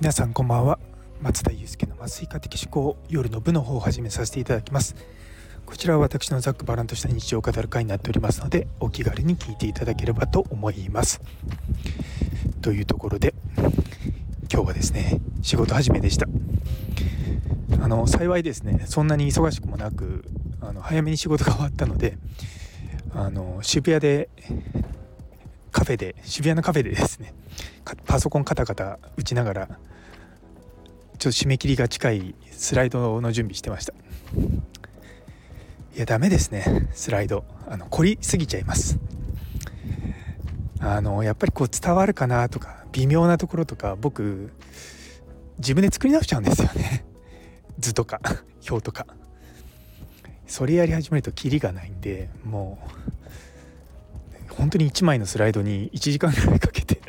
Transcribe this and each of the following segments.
皆さんこんばんは。松田祐介の麻酔科的思考夜の部の方を始めさせていただきます。こちらは私のざっくばらんとした日常を語る会になっておりますのでお気軽に聞いていただければと思います。というところで今日はですね仕事始めでした。あの幸いですねそんなに忙しくもなくあの早めに仕事が終わったのであの渋谷でカフェで渋谷のカフェでですねパソコンカタカタ打ちながらちょっと締め切りが近いスライドの準備してました。いやダメですねスライド。あの凝りすぎちゃいます。あのやっぱりこう伝わるかなとか微妙なところとか僕自分で作り直しちゃうんですよね。図とか表とか。それやり始めるとキリがないんでもう本当に1枚のスライドに1時間ぐらいかけて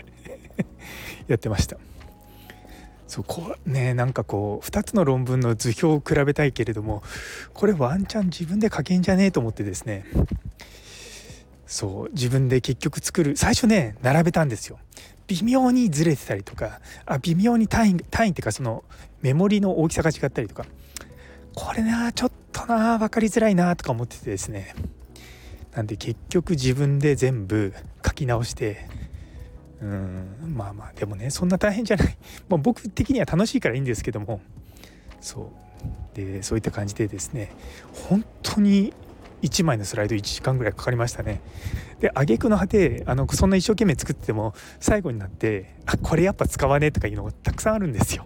やってました。そうこうねなんかこう2つの論文の図表を比べたいけれどもこれワンチャン自分で書けんじゃねえと思ってですね。そう自分で結局作る最初ね並べたんですよ。微妙にずれてたりとかあ微妙に単位単位っていうかそのメモリの大きさが違ったりとか。これなちょっとな分かりづらいなとか思っててですね。なんで結局自分で全部書き直してうんまあまあでもねそんな大変じゃない。もう僕的には楽しいからいいんですけども。そう。でそういった感じでですね本当に1枚のスライド1時間ぐらいかかりましたね。で挙句の果てあのそんな一生懸命作ってても最後になってあこれやっぱ使わねえとかいうのがたくさんあるんですよ。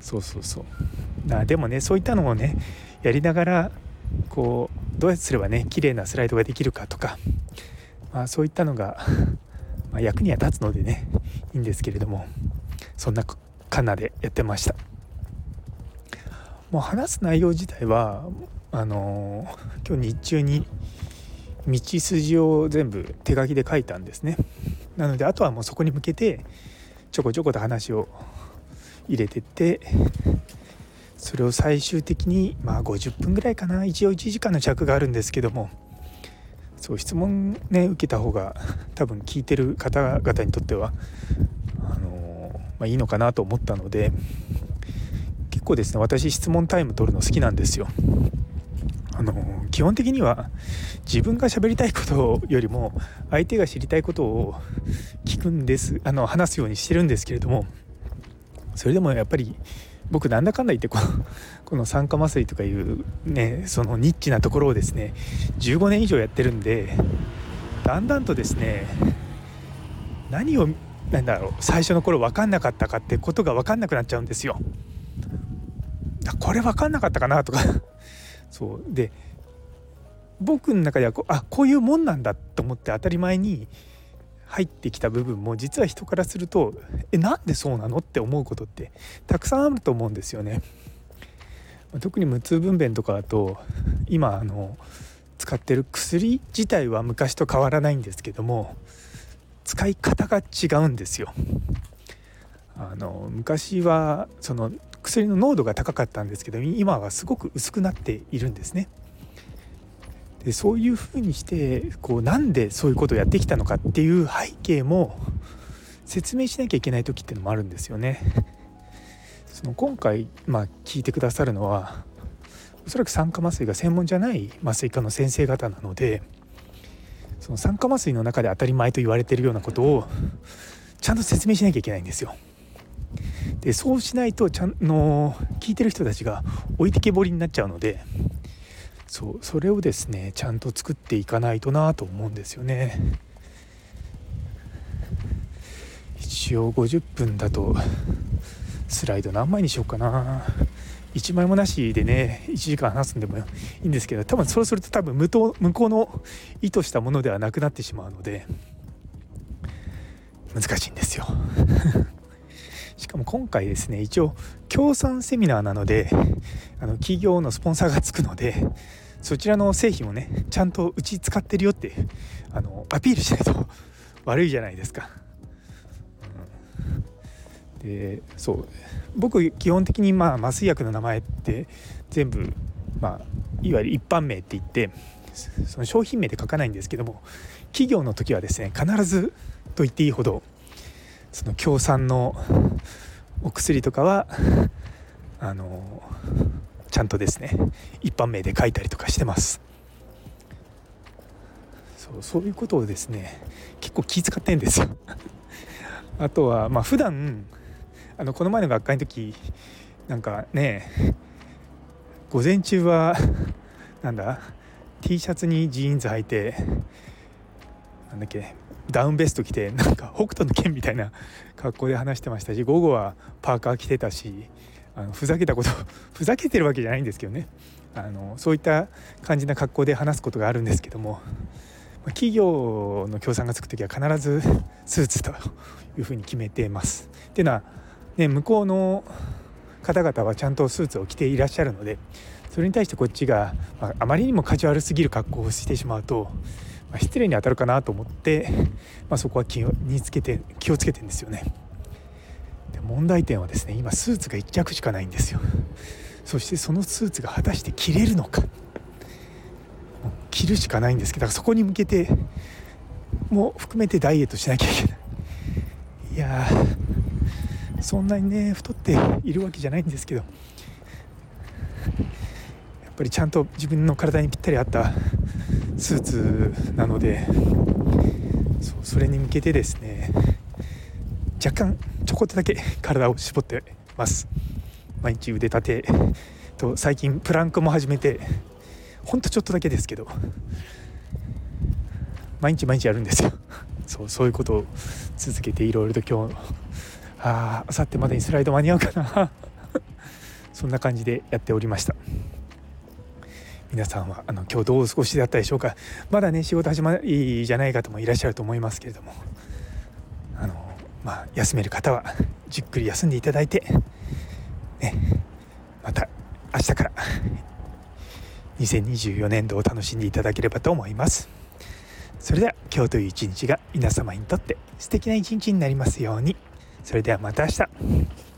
そうそうそう。あでもねそういったのをねやりながらこうどうすればね綺麗なスライドができるかとか、まあ、そういったのが ま、役には立つのでねいいんですけれどもそんなカナでやってました。もう話す内容自体はあのー、今日日中に道筋を全部手書きで書いたんですね。なのであとはもうそこに向けてちょこちょこと話を入れてってそれを最終的にまあ50分ぐらいかな一応1時間の尺があるんですけどもそう質問ね受けた方が多分聞いてる方々にとってはあのまあ、いいのかなと思ったので結構ですね私質問タイム取るの好きなんですよ。あの基本的には自分が喋りたいことよりも相手が知りたいことを聞くんですあの話すようにしてるんですけれどもそれでもやっぱり僕なんだかんだ言ってこの この酸化麻酔とかいうねそのニッチなところをですね15年以上やってるんでだんだんとですね何をなんだろう最初の頃分かんなかったかってことが分かんなくなっちゃうんですよ。これ分かんなかったかなとか そうで僕の中ではこあこういうもんなんだと思って当たり前に入ってきた部分も実は人からするとえなんでそうなのって思うことってたくさんあると思うんですよね。特に無痛分娩とかだと今あの使ってる薬自体は昔と変わらないんですけども使い方が違うんですよ。あの昔はその薬の濃度が高かったんですけど今はすごく薄くなっているんですね。でそういうふうにしてこうなんでそういうことをやってきたのかっていう背景も説明しなきゃいけない時っていうのもあるんですよね。その今回、まあ、聞いてくださるのはおそらく酸化麻酔が専門じゃない麻酔科の先生方なのでその酸化麻酔の中で当たり前と言われているようなことをちゃんと説明しなきゃいけないんですよ。でそうしないとちゃんの聞いてる人たちが置いてけぼりになっちゃうのでそうそれをですねちゃんと作っていかないとなと思うんですよね。一応50分だとスライド何枚にしようかな。1枚もなしでね1時間話すんでもいいんですけど多分そうすると多分向向こうの意図したものではなくなってしまうので難しいんですよ。しかも今回ですね一応協賛セミナーなのであの企業のスポンサーがつくのでそちらの製品をねちゃんとうち使ってるよってあのアピールしないと悪いじゃないですか。でそう僕基本的にまあ麻酔薬の名前って全部まあいわゆる一般名って言ってその商品名で書かないんですけども企業の時はですね必ずと言っていいほどその協賛のお薬とかはあのちゃんとですね一般名で書いたりとかしてます。そうそういうことをですね結構気遣ってんですよ。あとはまあ普段あのこの前の学会の時なんかね午前中はなんだ T シャツにジーンズ履いてなんだっけダウンベスト着てなんか北斗の拳みたいな格好で話してましたし午後はパーカー着てたしあのふざけたこと ふざけてるわけじゃないんですけどねあのそういった感じな格好で話すことがあるんですけども企業の協賛がつく時は必ずスーツというふうに決めてます。っていうのは、ね、向こうの方々はちゃんとスーツを着ていらっしゃるのでそれに対してこっちが、まあ、あまりにもカジュアルすぎる格好をしてしまうと、まあ、失礼に当たるかなと思って、まあ、そこは気をにつけて気をつけてんですよね。で問題点はですね今スーツが1着しかないんですよ。そしてそのスーツが果たして着れるのか着るしかないんですけどそこに向けても含めてダイエットしなきゃいけないいやそんなにね太っているわけじゃないんですけどやっぱりちゃんと自分の体にぴったり合ったスーツなのでそうそれに向けてですね若干ちょこっとだけ 体を絞ってます。毎日腕立てと最近プランクも始めてほんとちょっとだけですけど毎日毎日やるんですよ。そうそういうことを続けていろいろと今日ああさってまでにスライド間に合うかな。そんな感じでやっておりました。皆さんはあの今日どうお過ごしだったでしょうか。まだね仕事始まりじゃない方もいらっしゃると思いますけれども。あのまあ休める方はじっくり休んでいただいてねまた明日から2024年度を楽しんでいただければと思います。それでは今日という一日が皆様にとって素敵な一日になりますように。それではまた明日。